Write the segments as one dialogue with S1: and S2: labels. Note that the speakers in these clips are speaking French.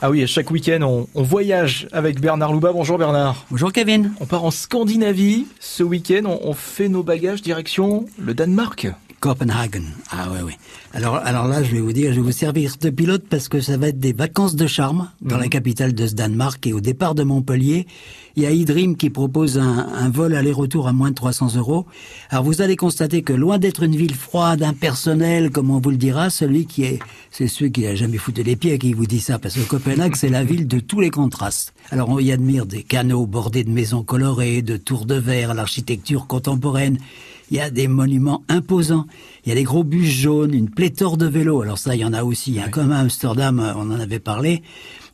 S1: Ah oui, chaque week-end, on, on, voyage avec Bernard Louba. Bonjour Bernard.
S2: Bonjour Kevin.
S1: On part en Scandinavie. Ce week-end, on, on fait nos bagages direction le Danemark.
S2: Copenhagen. Ah ouais, ouais. Alors, alors là, je vais vous dire, je vais vous servir de pilote parce que ça va être des vacances de charme dans
S1: Mhm.
S2: la capitale de ce Danemark. Et au départ de Montpellier, il y a eDream qui propose un, un vol aller-retour à moins de 300 euros. Alors vous allez constater que loin d'être une ville froide, impersonnelle, comme on vous le dira, celui qui est, c'est celui qui a jamais foutu les pieds qui vous dit ça, parce que Copenhague, c'est la ville de tous les contrastes. Alors on y admire des canaux bordés de maisons colorées, de tours de verre, l'architecture contemporaine. Il y a des monuments imposants. Il y a des gros bus jaunes, une pléthore de vélos. Alors ça, il y en a aussi. Hein. Comme à Amsterdam, euh, on en avait parlé.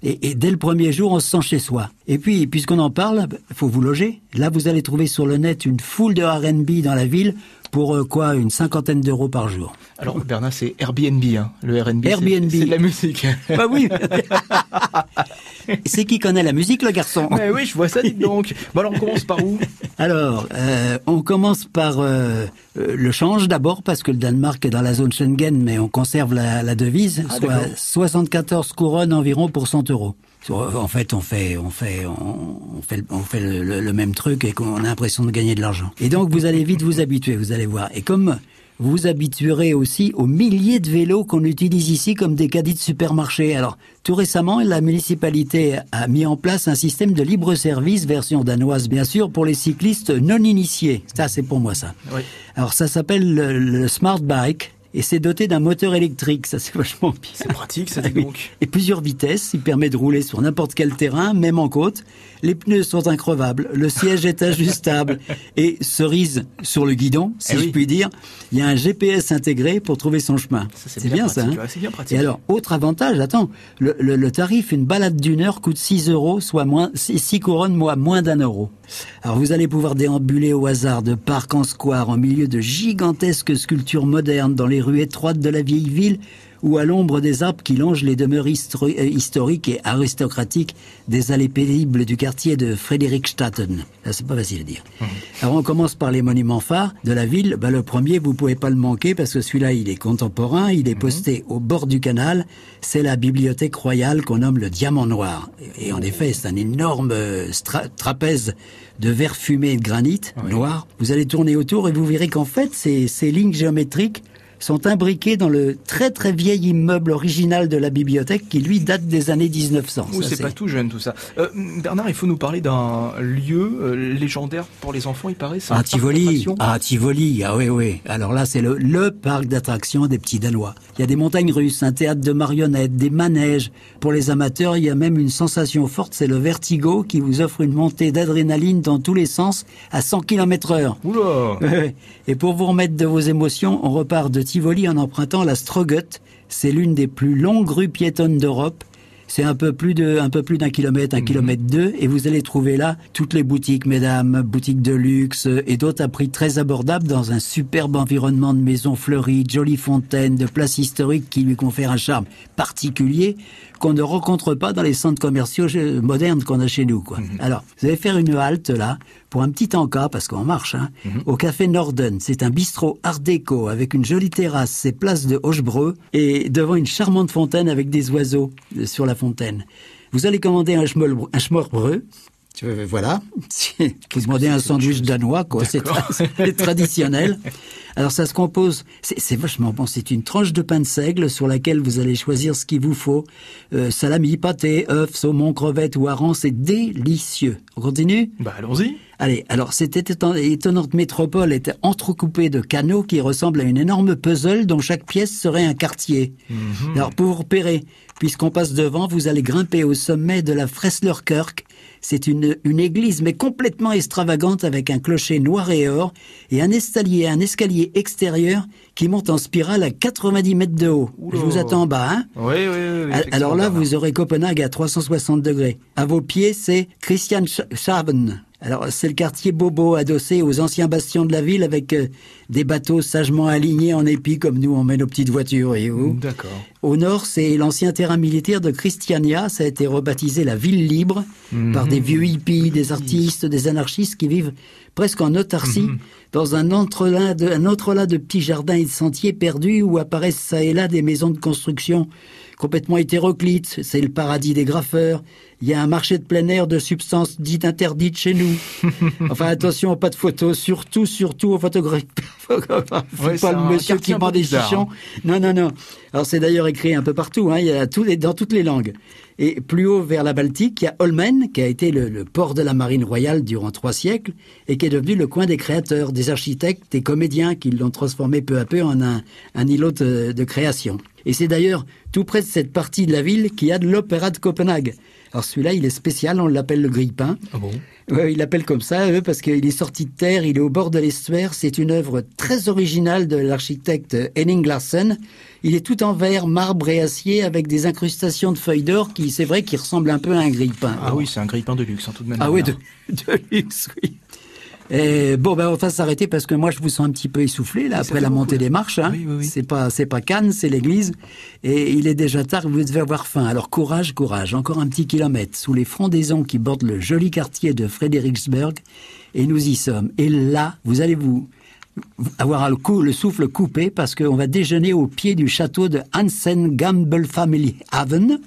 S2: Et, et, dès le premier jour, on se sent chez soi. Et puis, puisqu'on en parle, il faut vous loger. Là, vous allez trouver sur le net une foule de R&B dans la ville pour euh, quoi Une cinquantaine d'euros par jour.
S1: Alors Bernard, c'est Airbnb, hein. le Airbnb.
S2: Airbnb.
S1: C'est de la musique.
S2: Bah oui. c'est qui connaît la musique, le garçon
S1: Mais oui, je vois ça, dites donc. Bon alors, on commence par où
S2: Alors, euh, on commence par euh, le change d'abord, parce que le Danemark est dans la zone Schengen, mais on conserve la, la devise,
S1: Ah,
S2: soit
S1: d'accord.
S2: 74 couronnes environ pour 100 euros. En fait, on fait, on fait, on fait, on fait le, le- le même truc et qu'on a l'impression de gagner de l'argent. Et donc, vous allez vite vous habituer, vous allez voir. Et comme vous vous habituerez aussi aux milliers de vélos qu'on utilise ici comme des caddies de supermarché. Alors, tout récemment, la municipalité a mis en place un système de libre service, version danoise bien sûr, pour les cyclistes non initiés. Ça, c'est pour moi ça.
S1: Oui.
S2: Alors, ça s'appelle le, le Smart Bike et c'est doté d'un moteur électrique. Ça, c'est vachement bien.
S1: C'est pratique, ça, dites donc.
S2: Et plusieurs vitesses, il permet de rouler sur n'importe quel terrain, même en côte. Les pneus sont increvables, le siège est ajustable et cerise sur le guidon, si
S1: Eh
S2: je puis dire. Il y a un GPS intégré pour trouver son chemin.
S1: C'est bien
S2: ça. hein
S1: ouais, c'est bien pratique.
S2: Et alors, autre avantage, attends, le, le- le tarif, une balade d'une heure coûte 6 euros, soit moins 6 couronnes, moi, moins d'un euro. Alors vous allez pouvoir déambuler au hasard de parc en square, en milieu de gigantesques sculptures modernes, dans les rues étroites de la vieille ville, ou à l'ombre des arbres qui longent les demeures euh, historiques et aristocratiques des allées paisibles du quartier de Friedrichstatten. Là, c'est pas facile à dire. Alors on commence par les monuments phares de la ville. Bah, le premier, vous pouvez pas le manquer parce que celui-là, il est contemporain, il est posté au bord du canal. C'est la bibliothèque royale qu'on nomme le Diamant Noir. Et en effet, c'est un énorme euh, trapèze de verre fumé et de granit noir. Vous allez tourner autour et vous verrez qu'en fait, ces, ces lignes géométriques sont imbriquées dans le très très vieil immeuble original de la bibliothèque qui lui date des années 1900.
S1: Ouh,
S2: Ça,
S1: c'est pas tout jeune tout ça. Euh, Bernard, il faut nous parler d'un lieu euh, légendaire pour les enfants, il paraît.
S2: Ah, Tivoli. Ah, Tivoli. Ah oui, oui. Alors là, c'est le, le parc d'attractions des petits Danois. Il y a des montagnes russes, un théâtre de marionnettes, des manèges. Pour les amateurs, il y a même une sensation forte, c'est le vertigo qui vous offre une montée d'adrénaline dans tous les sens à 100 km heure.
S1: Oula.
S2: Et pour vous remettre de vos émotions, on repart de Tivoli en empruntant la Strogut. C'est l'une des plus longues rues piétonnes d'Europe. C'est un peu plus de, un peu plus d'un kilomètre, un kilomètre deux, et vous allez trouver là toutes les boutiques, mesdames, boutiques de luxe et d'autres à prix très abordables dans un superbe environnement de maisons fleuries, de jolies fontaines, de places historiques qui lui confèrent un charme particulier qu'on ne rencontre pas dans les centres commerciaux modernes qu'on a chez nous, quoi. Alors, vous allez faire une halte là pour un petit encas parce qu'on marche, hein, au café Norden. C'est un bistrot art déco avec une jolie terrasse, c'est place de Hochebreux et devant une charmante fontaine avec des oiseaux euh, sur la fontaine. Vous allez commander un, schmol- schmorbreux. Euh, Voilà. Vous demandez un sandwich danois, quoi. C'est tra- c'est traditionnel. Alors ça se compose, c'est vachement bon, c'est une tranche de pain de seigle sur laquelle vous allez choisir ce qu'il vous faut. Euh, salami, pâté, œufs, saumon, crevettes ou hareng, c'est délicieux. On continue?
S1: Bah allons-y.
S2: Allez, alors cette éton- étonnante métropole était entrecoupée de canaux qui ressemblent à une énorme puzzle dont chaque pièce serait un quartier. Alors pour vous repérer, puisqu'on passe devant, vous allez grimper au sommet de la Fresslerkirk. C'est une, une église mais complètement extravagante avec un clocher noir et or et un escalier, un escalier extérieur qui monte en spirale à 90 mètres de haut. Je vous attends en bas, hein
S1: Oui, oui, oui. oui,
S2: Al- Alors là, vous aurez Copenhague à 360 degrés. À vos pieds, c'est Christianshavn. Alors, c'est le quartier Bobo adossé aux anciens bastions de la ville avec euh, des bateaux sagement alignés en épi comme nous on met nos petites voitures, et vous.
S1: D'accord.
S2: Au nord, c'est l'ancien terrain militaire de Christiania. Ça a été rebaptisé la ville libre par des vieux hippies, des artistes, des anarchistes qui vivent presque en autarcie dans un entrelac de, un entrelac de petits jardins et de sentiers perdus où apparaissent ça et là des maisons de construction complètement hétéroclites. C'est le paradis des graffeurs. Il y a un marché de plein air de substances dites interdites chez nous. enfin, attention, pas de photos, surtout, surtout aux photographes.
S1: Ouais,
S2: pas le monsieur qui vend des chichons. Non, non, non. Alors c'est d'ailleurs écrit un peu partout, hein, il y a dans toutes les langues. Et plus haut vers la Baltique, il y a Holmen, qui a été le, le port de la marine royale durant trois siècles, et qui est devenu le coin des créateurs, des architectes, des comédiens, qui l'ont transformé peu à peu en un, un îlot de, de création. Et c'est d'ailleurs tout près de cette partie de la ville qu'il y a de l'opéra de Copenhague. Alors celui-là, il est spécial, on l'appelle le grille-pain.
S1: Ah bon?
S2: Ouais, il l'appelle comme ça, eux, parce qu'il est sorti de terre, il est au bord de l'estuaire. C'est une œuvre très originale de l'architecte Henning Larsen. Il est tout en verre, marbre et acier, avec des incrustations de feuilles d'or qui, c'est vrai, qui ressemble un peu à un grille-pain.
S1: Ah oui, c'est un grille-pain de luxe, hein, tout de même.
S2: Ah oui, de, de luxe, oui. Et bon, ben, on va s'arrêter parce que moi, je vous sens un petit peu essoufflé, là, après la
S1: beaucoup,
S2: montée
S1: là.
S2: des marches, hein.
S1: Oui, oui, oui.
S2: C'est pas, c'est pas Cannes, c'est l'église. Et il est déjà tard, vous devez avoir faim. Alors, courage, courage. Encore un petit kilomètre sous les frondaisons qui bordent le joli quartier de Frederiksberg. Et nous y sommes. Et là, vous allez vous, avoir le, coup, le souffle coupé parce qu'on va déjeuner au pied du château de Hansen Gamble Family Haven.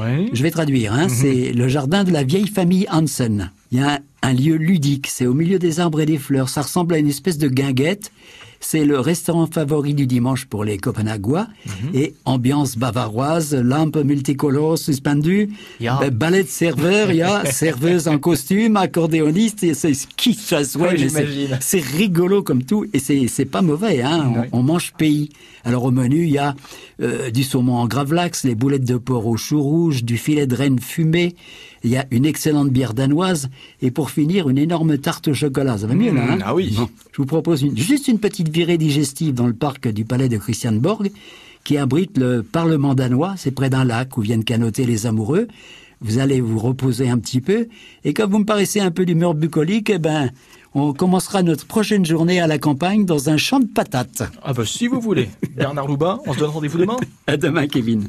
S1: Ouais.
S2: Je vais traduire,
S1: Mhm.
S2: hein, c'est le jardin de la vieille famille Hansen. Il y a un, un lieu ludique, c'est au milieu des arbres et des fleurs, ça ressemble à une espèce de guinguette. C'est le restaurant favori du dimanche pour les Copenhaguois.
S1: Mhm.
S2: Et ambiance bavaroise, lampes multicolores suspendues, ben, balai de serveur, il y a serveuse en costume, accordéoniste, c'est qui chasse, ouais, c'est- rigolo comme tout. Et c'est pas mauvais hein. On mange pays. Alors au menu il y a euh, du saumon en gravlax les boulettes de porc au chou rouge du filet de renne fumé il y a une excellente bière danoise et pour finir une énorme tarte au chocolat ça va mieux là hein
S1: Mmh, ah oui.
S2: Bon, je vous propose une, juste une petite virée digestive dans le parc du palais de Christianborg qui abrite le parlement danois c'est près d'un lac où viennent canoter les amoureux vous allez vous reposer un petit peu, et comme vous me paraissez un peu d'humeur bucolique, eh ben, on commencera notre prochaine journée à la campagne dans un champ de patates.
S1: Ah bah si vous voulez. Bernard Louba, on se donne rendez-vous demain?
S2: À demain, Kevin.